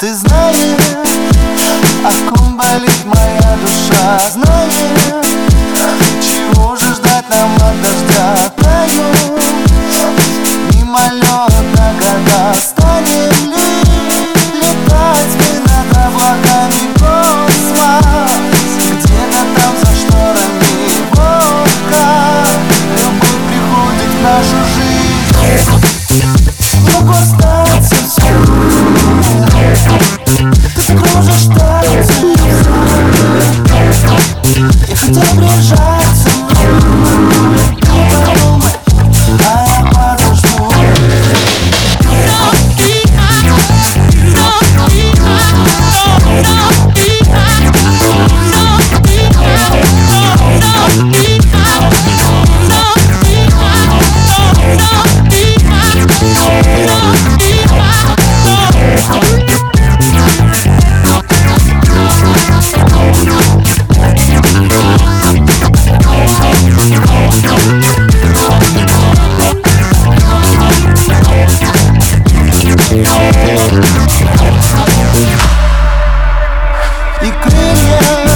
Ты знаешь, о ком болит моя душа? Знаешь You could.